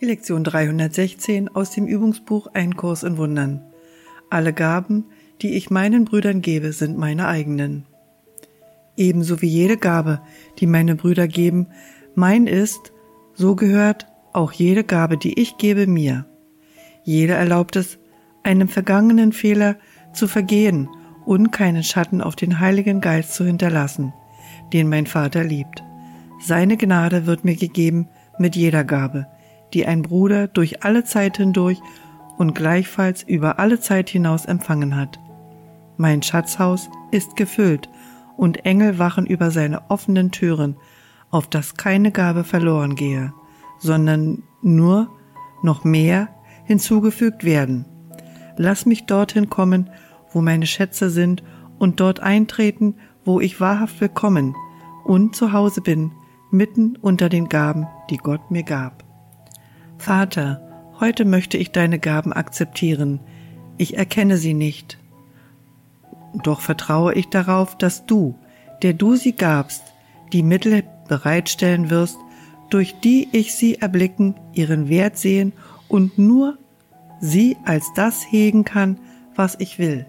Die Lektion 316 aus dem Übungsbuch Ein Kurs in Wundern. Alle Gaben, die ich meinen Brüdern gebe, sind meine eigenen. Ebenso wie jede Gabe, die meine Brüder geben, mein ist, so gehört auch jede Gabe, die ich gebe, mir. Jeder erlaubt es, einem vergangenen Fehler zu vergehen und keinen Schatten auf den Heiligen Geist zu hinterlassen, den mein Vater liebt. Seine Gnade wird mir gegeben mit jeder Gabe, die ein Bruder durch alle Zeit hindurch und gleichfalls über alle Zeit hinaus empfangen hat. Mein Schatzhaus ist gefüllt und Engel wachen über seine offenen Türen, auf dass keine Gabe verloren gehe, sondern nur noch mehr hinzugefügt werden. Lass mich dorthin kommen, wo meine Schätze sind, und dort eintreten, wo ich wahrhaft willkommen und zu Hause bin, mitten unter den Gaben, die Gott mir gab. Vater, heute möchte ich deine Gaben akzeptieren. Ich erkenne sie nicht. Doch vertraue ich darauf, dass du, der du sie gabst, die Mittel bereitstellen wirst, durch die ich sie erblicken, ihren Wert sehen und nur sie als das hegen kann, was ich will.